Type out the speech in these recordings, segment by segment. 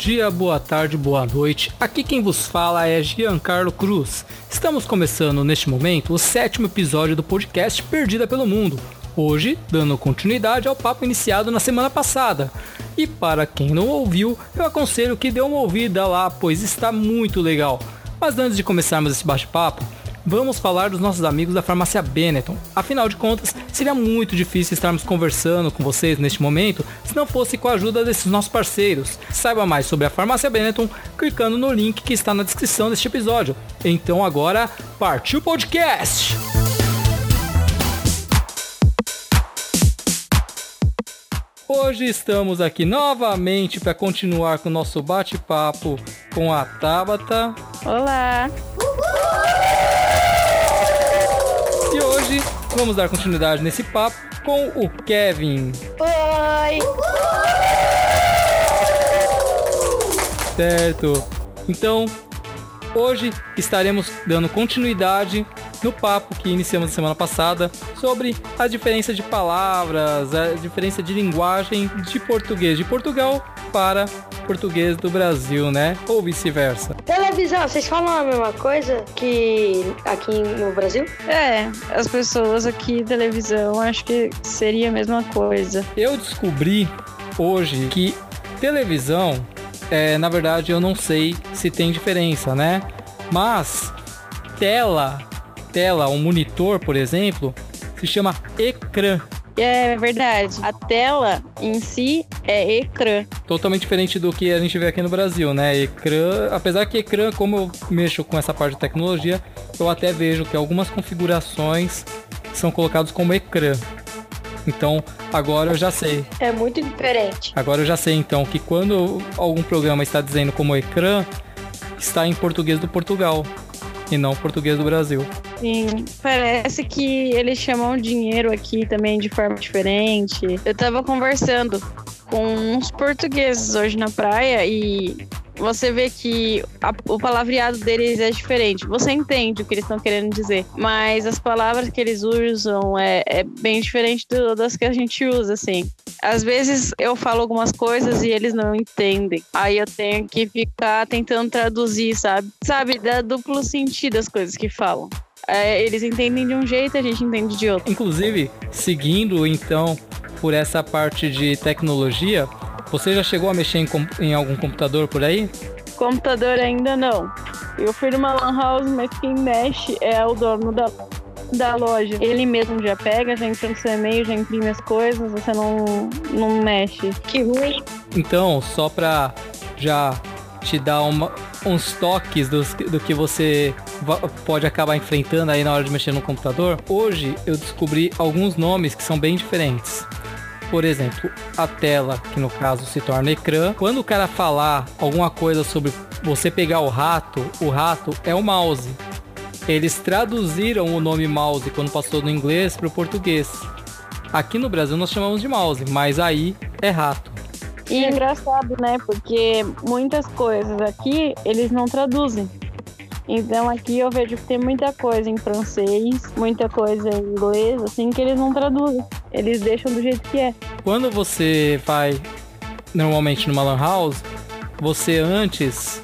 dia, boa tarde, boa noite. Aqui quem vos fala é Giancarlo Cruz. Estamos começando neste momento o sétimo episódio do podcast Perdida pelo Mundo. Hoje, dando continuidade ao papo iniciado na semana passada. E para quem não ouviu, eu aconselho que dê uma ouvida lá, pois está muito legal. Mas antes de começarmos esse bate-papo, vamos falar dos nossos amigos da farmácia Benetton. Afinal de contas, seria muito difícil estarmos conversando com vocês neste momento se não fosse com a ajuda desses nossos parceiros. Saiba mais sobre a farmácia Benetton clicando no link que está na descrição deste episódio. Então agora, partiu o podcast! Hoje estamos aqui novamente para continuar com o nosso bate-papo com a Tabata. Olá! E hoje vamos dar continuidade nesse papo com o Kevin. Oi! Certo. Então, hoje estaremos dando continuidade no papo que iniciamos na semana passada sobre a diferença de palavras, a diferença de linguagem de português de Portugal para português do Brasil, né? Ou vice-versa. Televisão, vocês falam a mesma coisa que aqui no Brasil? É, as pessoas aqui, televisão, acho que seria a mesma coisa. Eu descobri hoje que televisão, é, na verdade, eu não sei se tem diferença, né? Mas tela, tela, um monitor, por exemplo, se chama ecrã. É verdade. A tela em si é ecrã. Totalmente diferente do que a gente vê aqui no Brasil, né? Ecrã, apesar que ecrã, como eu mexo com essa parte de tecnologia, eu até vejo que algumas configurações são colocadas como ecrã. Então, agora eu já sei. É muito diferente. Agora eu já sei então que quando algum programa está dizendo como ecrã, está em português do Portugal e não português do Brasil. Sim, parece que eles chamam dinheiro aqui também de forma diferente. Eu tava conversando com uns portugueses hoje na praia e você vê que a- o palavreado deles é diferente. Você entende o que eles estão querendo dizer, mas as palavras que eles usam é, é bem diferente do- das que a gente usa, assim. Às vezes eu falo algumas coisas e eles não entendem. Aí eu tenho que ficar tentando traduzir, sabe? Sabe, dá duplo sentido as coisas que falam. É, eles entendem de um jeito, a gente entende de outro. Inclusive, seguindo então por essa parte de tecnologia, você já chegou a mexer em, com- em algum computador por aí? Computador ainda não. Eu fui numa lan house, mas quem mexe é o dono da, da loja. Ele mesmo já pega, já entra no seu e-mail, já imprime as coisas, você não, não mexe. Que ruim. Então, só para já te dar uma- uns toques dos- do que você pode acabar enfrentando aí na hora de mexer no computador, hoje eu descobri alguns nomes que são bem diferentes. Por exemplo, a tela, que no caso se torna ecrã. Quando o cara falar alguma coisa sobre você pegar o rato, o rato é o mouse. Eles traduziram o nome mouse quando passou do inglês para o português. Aqui no Brasil nós chamamos de mouse, mas aí é rato. E é engraçado, né? Porque muitas coisas aqui eles não traduzem. Então aqui eu vejo que tem muita coisa em francês, muita coisa em inglês, assim, que eles não traduzem. Eles deixam do jeito que é. Quando você vai normalmente numa lan house, você antes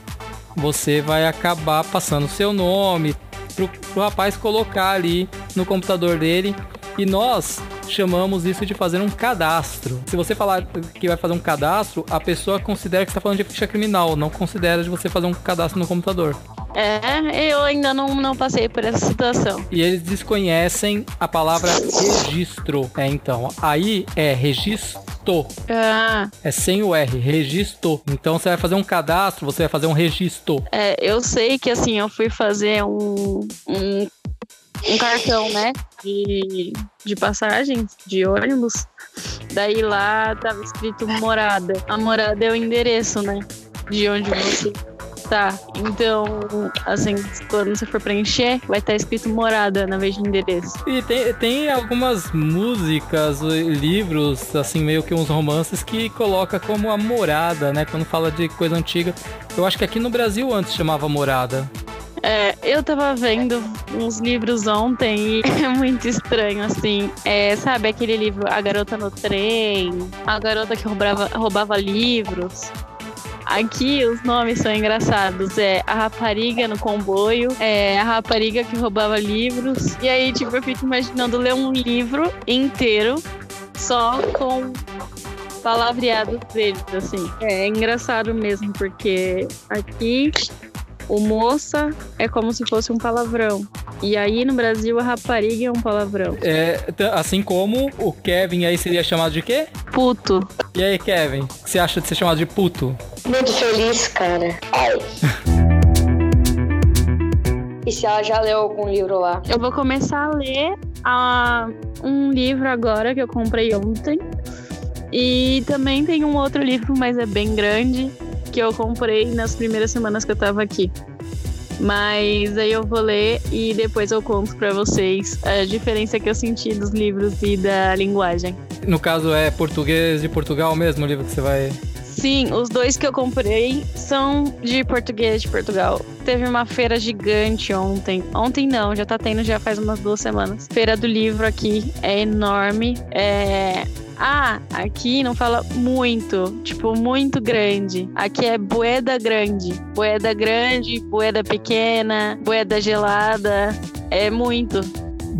você vai acabar passando seu nome pro, pro rapaz colocar ali no computador dele e nós chamamos isso de fazer um cadastro. Se você falar que vai fazer um cadastro, a pessoa considera que está falando de ficha criminal, não considera de você fazer um cadastro no computador. É, eu ainda não, não passei por essa situação. E eles desconhecem a palavra registro. É então, aí é registro. Ah, É sem o R, registro. Então você vai fazer um cadastro, você vai fazer um registro. é, eu sei que assim, eu fui fazer um, um, um cartão, né? De, de passagens de ônibus. Daí lá tava escrito morada. A morada é o endereço, né? De onde você tá. Então, assim, quando você for preencher, vai estar escrito morada na vez de endereço. E tem, tem algumas músicas, eh, livros, assim, meio que uns romances que coloca como a morada, né? Quando fala de coisa antiga. Eu acho que aqui no Brasil antes chamava morada. É, eu tava vendo uns livros ontem e é muito estranho, assim. É, sabe aquele livro A Garota no Trem, A Garota que roubava, roubava livros. Aqui os nomes são engraçados. É a rapariga no comboio, é a rapariga que roubava livros. E aí, tipo, eu fico imaginando ler um livro inteiro só com palavreados deles, assim. É engraçado mesmo, porque aqui o moça é como se fosse um palavrão. E aí no Brasil a rapariga é um palavrão. É, assim como o Kevin aí seria chamado de quê? Puto. E aí, Kevin, o que você acha de ser chamado de puto? Muito feliz, cara. Ai. e se ela já leu algum livro lá? Eu vou começar a ler uh, um livro agora que eu comprei ontem. E também tem um outro livro, mas é bem grande, que eu comprei nas primeiras semanas que eu tava aqui. Mas aí eu vou ler e depois eu conto para vocês a diferença que eu senti dos livros e da linguagem. No caso é português de Portugal mesmo o livro que você vai Sim, os dois que eu comprei são de português de Portugal. Teve uma feira gigante ontem. Ontem não, já tá tendo já faz umas duas semanas. Feira do livro aqui é enorme. É ah, aqui não fala muito, tipo, muito grande. Aqui é boeda grande. Boeda grande, boeda pequena, boeda gelada. É muito.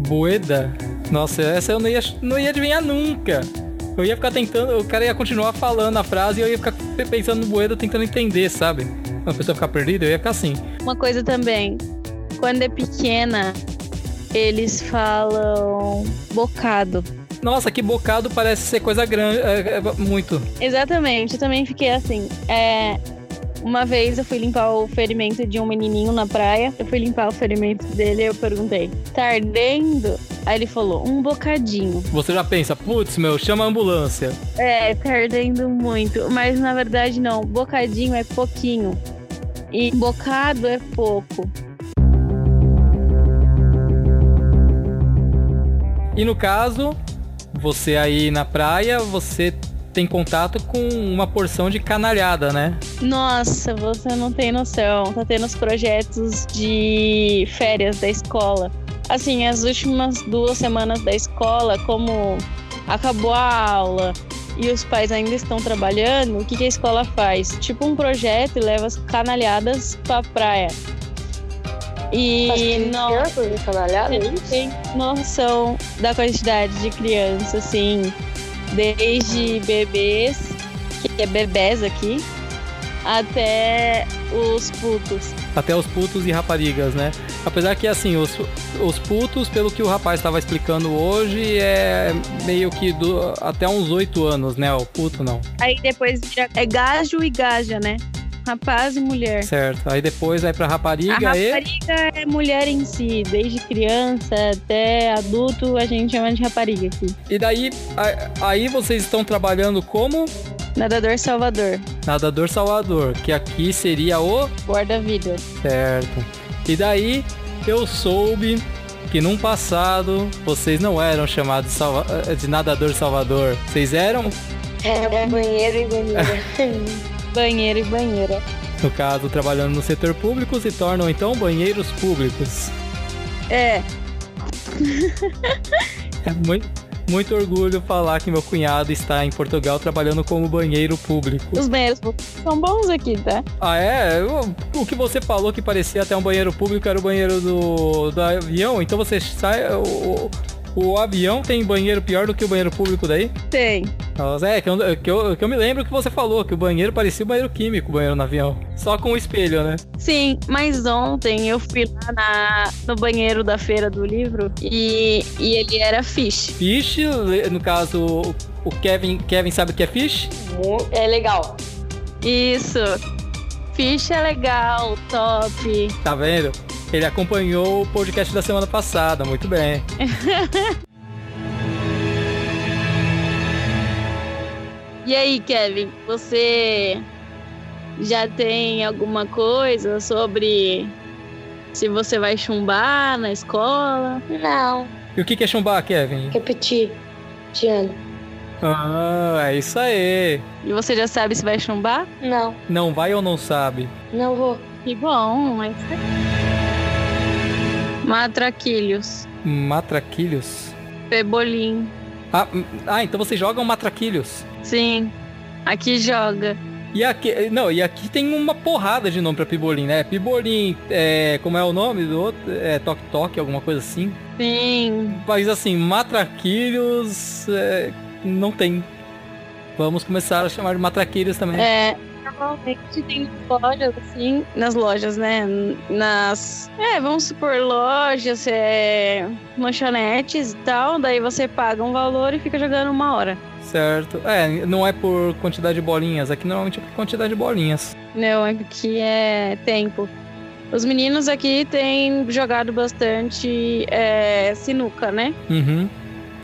Boeda? Nossa, essa eu não ia, não ia adivinhar nunca. Eu ia ficar tentando, o cara ia continuar falando a frase e eu ia ficar pensando no boeda, tentando entender, sabe? Uma pessoa ficar perdida, eu ia ficar assim. Uma coisa também, quando é pequena, eles falam bocado. Nossa, que bocado parece ser coisa grande, é, é, muito. Exatamente, eu também fiquei assim. É, uma vez eu fui limpar o ferimento de um menininho na praia. Eu fui limpar o ferimento dele e eu perguntei: tá ardendo? Aí ele falou: um bocadinho. Você já pensa, putz, meu, chama a ambulância. É, tá ardendo muito. Mas na verdade não, bocadinho é pouquinho. E bocado é pouco. E no caso, você aí na praia, você tem contato com uma porção de canalhada, né? Nossa, você não tem noção. Tá tendo os projetos de férias da escola. Assim, as últimas duas semanas da escola, como acabou a aula e os pais ainda estão trabalhando, o que, que a escola faz? Tipo um projeto e leva as canalhadas pra praia. E não tem noção da quantidade de crianças, assim, desde bebês, que é bebês aqui, até os putos. Até os putos e raparigas, né? Apesar que, assim, os, os putos, pelo que o rapaz estava explicando hoje, é meio que do, até uns oito anos, né? O puto não. Aí depois vira, é gajo e gaja, né? Rapaz e mulher. Certo. Aí depois vai pra rapariga A rapariga e... é mulher em si. Desde criança até adulto, a gente chama de rapariga aqui. E daí, aí vocês estão trabalhando como? Nadador Salvador. Nadador Salvador, que aqui seria o... Guarda-vidas. Certo. E daí, eu soube que num passado vocês não eram chamados de, salva... de nadador Salvador. Vocês eram? É, banheiro e banheira. banheiro e banheira. No caso, trabalhando no setor público, se tornam então banheiros públicos. É. é muito, muito orgulho falar que meu cunhado está em Portugal trabalhando como banheiro público. Os banheiros públicos são bons aqui, tá? Ah, é? O, o que você falou que parecia até um banheiro público era o banheiro do, do avião, então você sai. O, o avião tem banheiro pior do que o banheiro público daí? Tem. Nossa, é, que eu, que, eu, que eu me lembro que você falou, que o banheiro parecia o banheiro químico, o banheiro no avião. Só com o espelho, né? Sim, mas ontem eu fui lá na, no banheiro da feira do livro e, e ele era fish. Fish, no caso, o Kevin, Kevin sabe o que é fish? É legal. Isso. Fish é legal, top. Tá vendo? Ele acompanhou o podcast da semana passada, muito bem. e aí, Kevin, você já tem alguma coisa sobre se você vai chumbar na escola? Não. E o que é chumbar, Kevin? Repetir. Tiano. Ah, é isso aí. E você já sabe se vai chumbar? Não. Não vai ou não sabe? Não vou. Que bom, mas. Matraquilhos. Matraquilhos? Pebolim. Ah, ah, então vocês jogam matraquilhos. Sim. Aqui joga. E aqui, não, e aqui tem uma porrada de nome pra Pibolim, né? Pibolim, é, como é o nome do outro? É Tok Tok, alguma coisa assim. Sim. Mas assim, matraquilhos é, não tem. Vamos começar a chamar de matraquilhos também. É, normalmente tem lojas assim, nas lojas, né? Nas. É, vamos supor, lojas, é, lanchonetes e tal. Daí você paga um valor e fica jogando uma hora. Certo. É, não é por quantidade de bolinhas. Aqui normalmente é por quantidade de bolinhas. Não, aqui é tempo. Os meninos aqui têm jogado bastante é, sinuca, né? Uhum.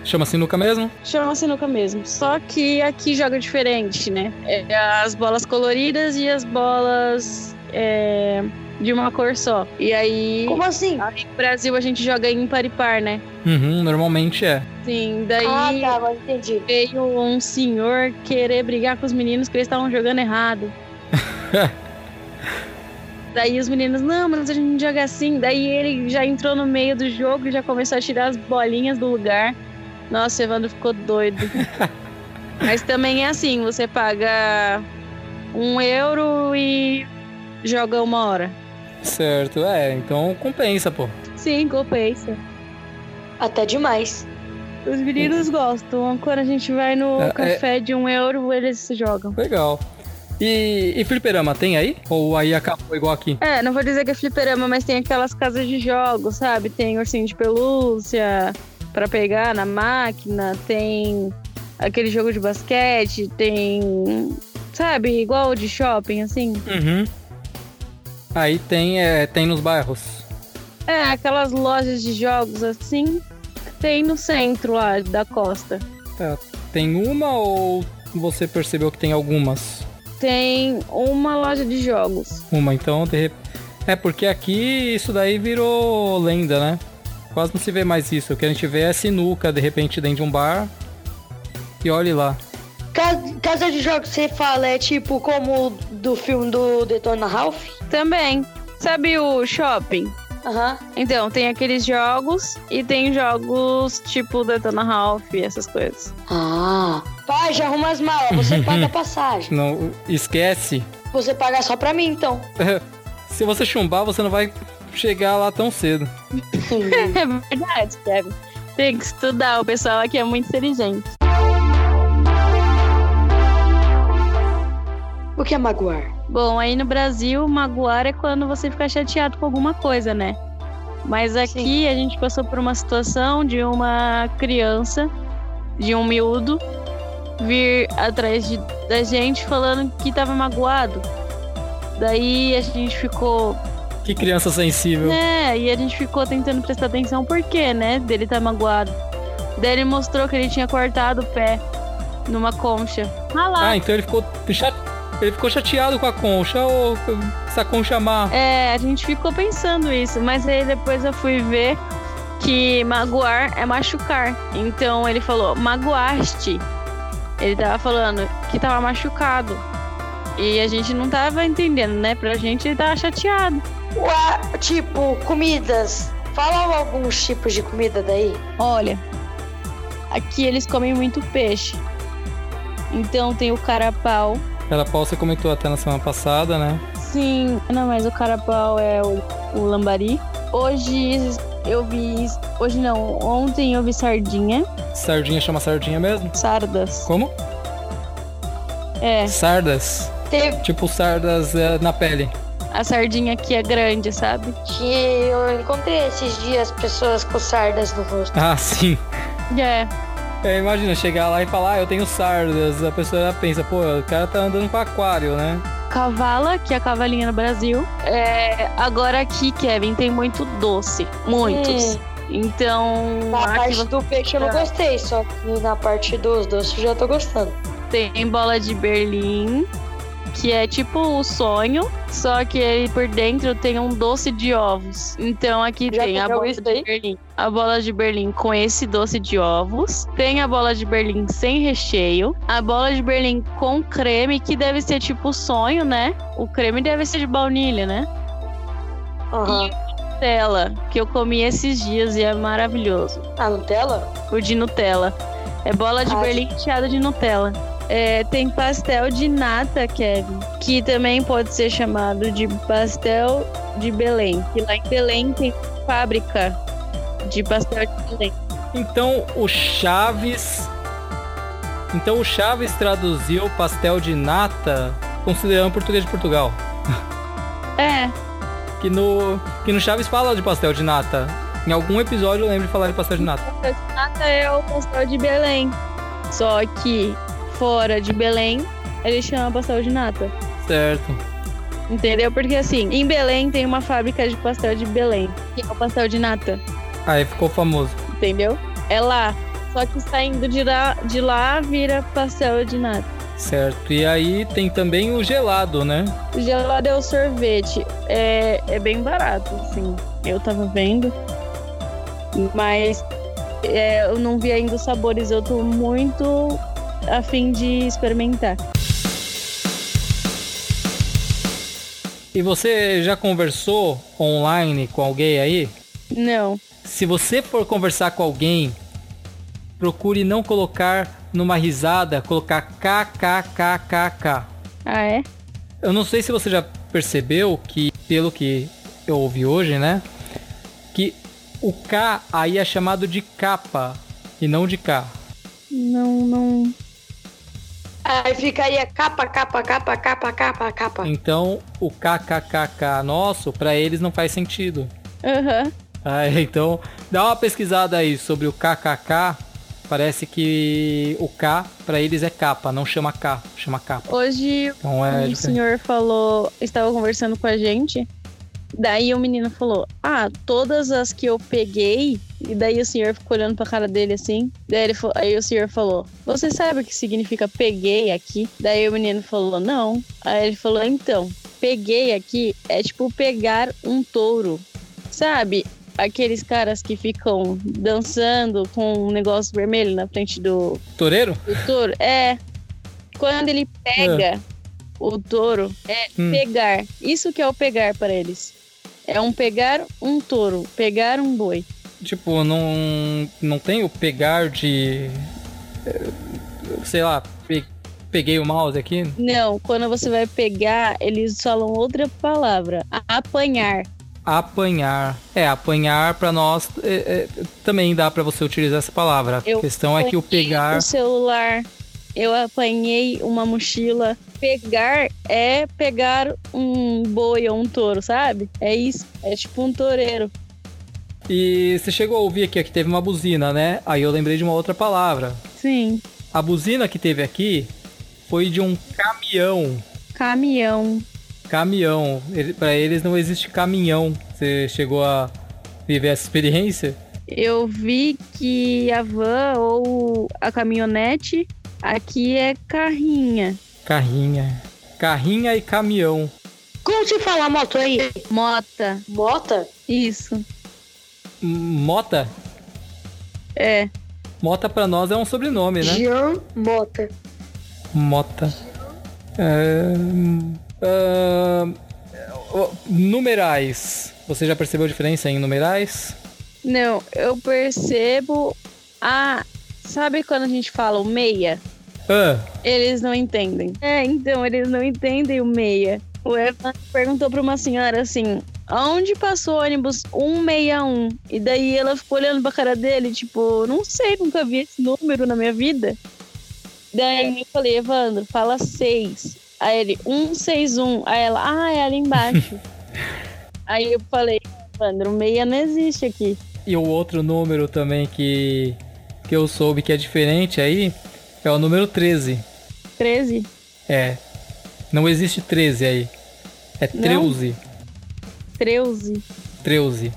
Chama sinuca mesmo? Chama sinuca mesmo. Só que aqui joga diferente, né? É as bolas coloridas e as bolas é, de uma cor só. E aí. Como assim? Aí no Brasil a gente joga ímpar e par, né? Uhum, normalmente é. Sim, daí Ah, tá, agora entendi. veio um senhor querer brigar com os meninos que eles estavam jogando errado. Daí os meninos, não, mas a gente joga assim. Daí ele já entrou no meio do jogo e já começou a tirar as bolinhas do lugar. Nossa, o Evandro ficou doido. mas também é assim, você paga um euro e joga uma hora. Certo, é, então compensa, pô. Sim, compensa. Até demais. Os meninos gostam. Quando a gente vai no É, é- café de um euro, eles jogam. Legal. E, e fliperama, tem aí? Ou aí acabou igual aqui? É, não vou dizer que é fliperama, mas tem aquelas casas de jogos, sabe? Tem ursinho de pelúcia pra pegar na máquina, tem aquele jogo de basquete, tem. Sabe, igual de shopping, assim. Uhum. Aí tem, é, tem nos bairros. É, aquelas lojas de jogos assim, tem no centro lá da costa. Tá, Tem uma ou você percebeu que tem algumas? Tem uma loja de jogos. Uma, então de. É porque aqui isso daí virou lenda, né? Quase não se vê mais isso. O que a gente vê é sinuca, de repente, dentro de um bar. E olhe lá. Ca- Casa de jogos, você fala, é tipo como do filme do Detona Ralph? Também. Sabe o shopping? Aham. Então, tem aqueles jogos e tem jogos tipo Detona Ralph, essas coisas. Ah. Pai, já arruma as malas, você paga a passagem. Não esquece. Você paga só pra mim, então. Se você chumbar, você não vai chegar lá tão cedo. É verdade, Kevin. Tem que estudar, o pessoal aqui é muito inteligente. O que é magoar? Bom, aí no Brasil, magoar é quando você fica chateado com alguma coisa, né? Mas aqui a gente passou por uma situação de uma criança, de um miúdo, vir atrás de- da gente falando que tava magoado. Daí a gente ficou, Que criança sensível. né? E a gente ficou tentando prestar atenção por quê, né? Dele tá magoado. Daí ele mostrou que ele tinha cortado o pé numa concha. Ah lá. Ah, então ele ficou, cha- ele ficou chateado com a concha. Ô, essa concha má. É, a gente ficou pensando isso, mas aí depois eu fui ver que magoar é machucar. Então ele falou, magoaste. Ele tava falando que tava machucado. E a gente não tava entendendo, né? Pra gente ele tava chateado. Ué, tipo, comidas. Fala alguns tipos de comida daí. Olha, aqui eles comem muito peixe. Então tem o carapau. Carapau você comentou até na semana passada, né? Sim, não, mas o carapau é o, o lambari. Hoje eu vi. Hoje não, ontem eu vi sardinha. Sardinha chama sardinha mesmo? Sardas. Como? É, Sardas. Teve Tipo sardas é, na pele. A sardinha aqui é grande, sabe? que eu encontrei esses dias pessoas com sardas no rosto. Ah, sim. É. É, imagina chegar lá e falar, ah, eu tenho sardas. A pessoa já pensa, pô, o cara tá andando com aquário, né? Cavala, que é a cavalinha no Brasil. É, agora aqui, Kevin, tem muito doce. Muitos. Hum, Então, na parte você do peixe eu não gostei, só que na parte dos doces eu já tô gostando. tem bola de Berlim, que é tipo o sonho, só que ele por dentro tem um doce de ovos. Então aqui Já tem a bola de daí? Berlim. A bola de Berlim com esse doce de ovos. Tem a bola de Berlim sem recheio. A bola de Berlim com creme, que deve ser tipo o sonho, né? O creme deve ser de baunilha, né? Aham. Nutella, que eu comi esses dias e é maravilhoso. A Nutella? O de Nutella. É bola de Berlim recheada de Nutella. É, tem pastel de nata, Kevin, que também pode ser chamado de pastel de Belém. Que lá em Belém tem fábrica de pastel de Belém. Então o Chaves. Então o Chaves traduziu pastel de nata considerando português de Portugal. É, Que no, que no Chaves fala de pastel de nata. Em algum episódio eu lembro de falar de pastel de nata. pastel de nata é o pastel de Belém. Só que fora de Belém, ele chama pastel de nata. Certo. Entendeu? Porque assim, em Belém tem uma fábrica de pastel de Belém, que é o pastel de nata. Aí ficou famoso. Entendeu? É lá. Só que saindo de lá, de lá vira pastel de nata. Certo. E aí tem também o gelado, né? O gelado é o sorvete. É, é bem barato, assim. Eu tava vendo. Mas é, eu não vi ainda os sabores. Eu tô muito a fim de experimentar. E você já conversou online com alguém aí? Não. Se você for conversar com alguém, procure não colocar numa risada, colocar kkkk. Ah, é? Eu não sei se você já percebeu que, pelo que eu ouvi hoje, né? Que o K aí é chamado de capa e não de K. Não, não. Aí ficaria capa, capa, capa, capa, capa, capa. Então o kkkk nosso, pra eles não faz sentido. Aham. Ah, então, dá uma pesquisada aí sobre o KKK. Parece que o K pra eles é capa, não chama K, chama capa. Hoje Então é diferente. senhor falou, estava conversando com a gente. Daí o menino falou: Ah, todas as que eu peguei. E daí o senhor ficou olhando pra cara dele assim. Daí ele aí o senhor falou: Você sabe o que significa peguei aqui? Daí o menino falou: Não. Aí ele falou: Então, peguei aqui é tipo pegar um touro. Sabe? Aqueles caras que ficam dançando com um negócio vermelho na frente do, Toureiro? o touro é quando ele pega o touro é Hum. pegar. Isso que é o pegar para eles. É um pegar um touro, pegar um boi. Tipo, não, não tem o pegar de. eh, Sei lá, pe- peguei o mouse aqui. Não, quando você vai pegar, eles falam outra palavra, apanhar. Apanhar. É, apanhar pra nós é, é, também dá pra você utilizar essa palavra. Eu a questão é que o pegar. o celular. Eu apanhei uma mochila. Pegar é pegar um boi ou um touro, sabe? É isso. É tipo um toureiro. E você chegou a ouvir aqui que teve uma buzina, né? Aí eu lembrei de uma outra palavra. Sim. A buzina que teve aqui foi de um caminhão. Caminhão. Caminhão. Ele, para eles não existe caminhão. Você chegou a viver essa experiência? Eu vi que a van ou a caminhonete aqui é carrinha. Carrinha. Carrinha e caminhão. Como se fala moto aí? Mota. Mota? Isso. Mota? É. Mota pra nós é um sobrenome, né? Jean Mota. Mota. É, ó, numerais. Você já percebeu a diferença em numerais? Não, eu percebo. Ah, sabe quando a gente fala o meia? Ah, Eles não entendem. É, então, eles não entendem o meia. O Evan perguntou pra uma senhora assim: aonde passou o ônibus 161? E daí ela ficou olhando pra cara dele, tipo, não sei, nunca vi esse número na minha vida. Daí eu falei, Evandro, fala 6. Aí ele, 161. Aí ela, ah, é ali embaixo. Aí eu falei, Evandro, meia não existe aqui. e o outro número também que, que eu soube que é diferente aí é o número 13. 13? É. Não existe 13 aí. É Não? 13. 13.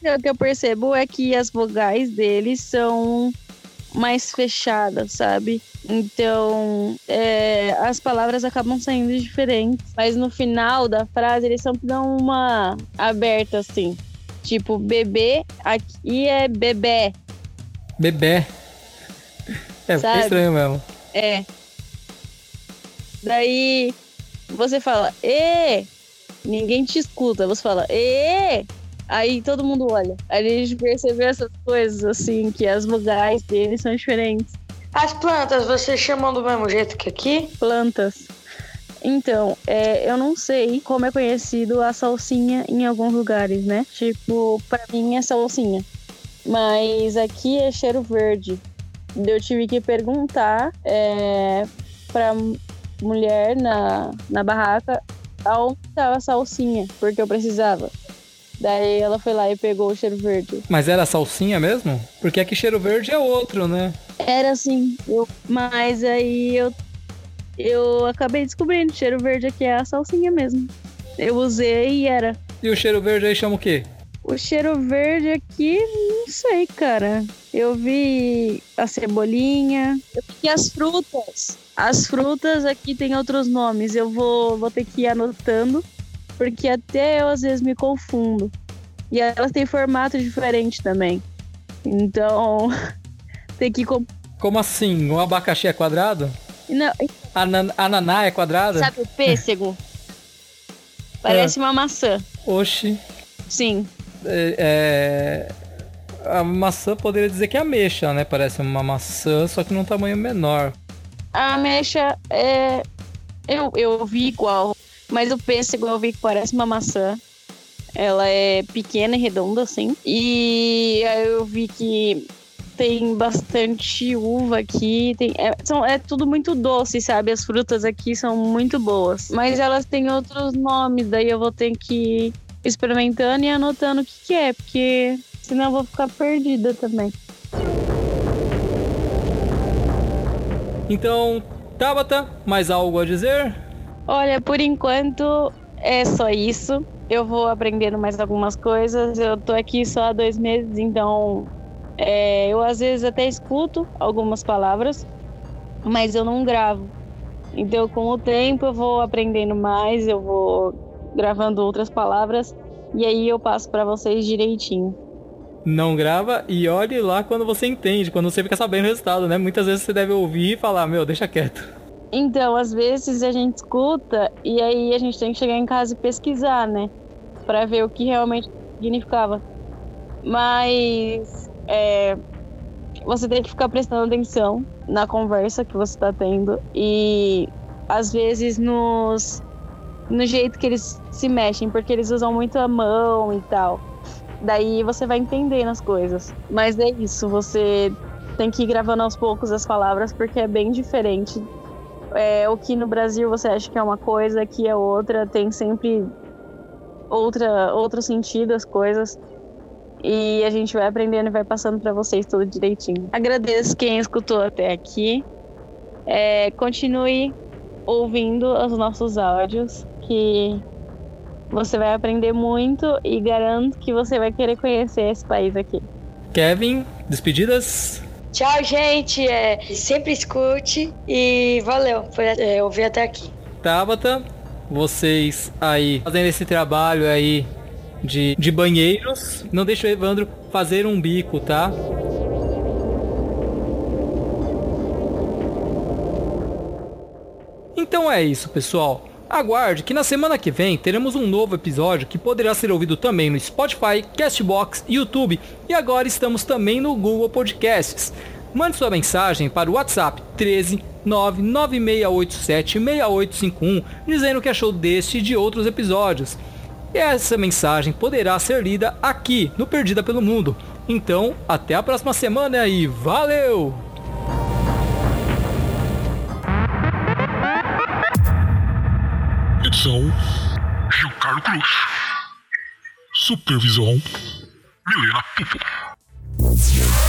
13. O que eu percebo é que as vogais deles são mais fechadas, sabe? Então, é, as palavras acabam saindo diferentes. Mas no final da frase, eles sempre dão uma aberta, assim. Tipo, bebê, aqui é bebê. Bebê. É, fica Sabe? estranho mesmo. É. Daí, você fala, e ninguém te escuta. Você fala, e Aí todo mundo olha. Aí a gente percebeu essas coisas, assim, que as vogais deles são diferentes. As plantas, vocês chamam do mesmo jeito que aqui? Plantas. Então, é, eu não sei como é conhecido a salsinha em alguns lugares, né? Tipo, pra mim é salsinha. Mas aqui é cheiro verde. Eu tive que perguntar é, pra mulher na, na barraca aonde estava a salsinha, porque eu precisava. Daí ela foi lá e pegou o cheiro verde. Mas era salsinha mesmo? Porque aqui cheiro verde é outro, né? Era assim, eu, mas aí eu, eu acabei descobrindo, cheiro verde aqui é a salsinha mesmo. Eu usei e era. E o cheiro verde aí chama o quê? O cheiro verde aqui, sei, cara. Eu vi a cebolinha. Eu vi as frutas. As frutas aqui tem outros nomes. Eu vou, vou ter que ir anotando porque até eu às vezes me confundo. E elas têm formato diferente também. Então, tem que. Como assim? Um abacaxi é quadrado? Não. Anan ananá é quadrado? Sabe o pêssego? Parece é. uma maçã. Oxi. Sim. É, é, a maçã poderia dizer que é ameixa, né? Parece uma maçã, só que num tamanho menor. A ameixa é. Eu, eu vi igual. Mas o pêssego eu vi que parece uma maçã. Ela é pequena e redonda, assim. E aí eu vi que tem bastante uva aqui. Tem, é, são, é tudo muito doce, sabe? As frutas aqui são muito boas. Mas elas têm outros nomes, daí eu vou ter que ir experimentando e anotando o que, que é, porque senão eu vou ficar perdida também. Então, Tabata, mais algo a dizer? Olha, por enquanto é só isso. Eu vou aprendendo mais algumas coisas. Eu tô aqui só há dois meses, então é, eu às vezes até escuto algumas palavras, mas eu não gravo. Então, com o tempo, eu vou aprendendo mais, eu vou gravando outras palavras e aí eu passo para vocês direitinho. Não grava e olhe lá quando você entende, quando você fica sabendo o resultado, né? Muitas vezes você deve ouvir e falar: Meu, deixa quieto. Então, às vezes a gente escuta e aí a gente tem que chegar em casa e pesquisar, né? Pra ver o que realmente significava. Mas é, você tem que ficar prestando atenção na conversa que você tá tendo e às vezes nos no jeito que eles se mexem, porque eles usam muito a mão e tal. Daí você vai entendendo as coisas. Mas é isso, você tem que ir gravando aos poucos as palavras porque é bem diferente é, o que no Brasil você acha que é uma coisa, aqui é outra, tem sempre outra, outro sentido as coisas. E a gente vai aprendendo e vai passando para vocês tudo direitinho. Agradeço quem escutou até aqui. É, continue ouvindo os nossos áudios, que você vai aprender muito e garanto que você vai querer conhecer esse país aqui. Kevin, despedidas? Tchau, gente. É, sempre escute e valeu por é, ouvir até aqui. Tabata, vocês aí fazendo esse trabalho aí de, de banheiros, não deixe o Evandro fazer um bico, tá? Então é isso, pessoal. Aguarde que na semana que vem teremos um novo episódio que poderá ser ouvido também no Spotify, Castbox, YouTube e agora estamos também no Google Podcasts. Mande sua mensagem para o WhatsApp 13 99687 6851 dizendo o que achou deste e de outros episódios. E essa mensagem poderá ser lida aqui no Perdida pelo Mundo. Então, até a próxima semana e valeu! Edição Gilcarlo Cruz. Supervisão Milena Pupo.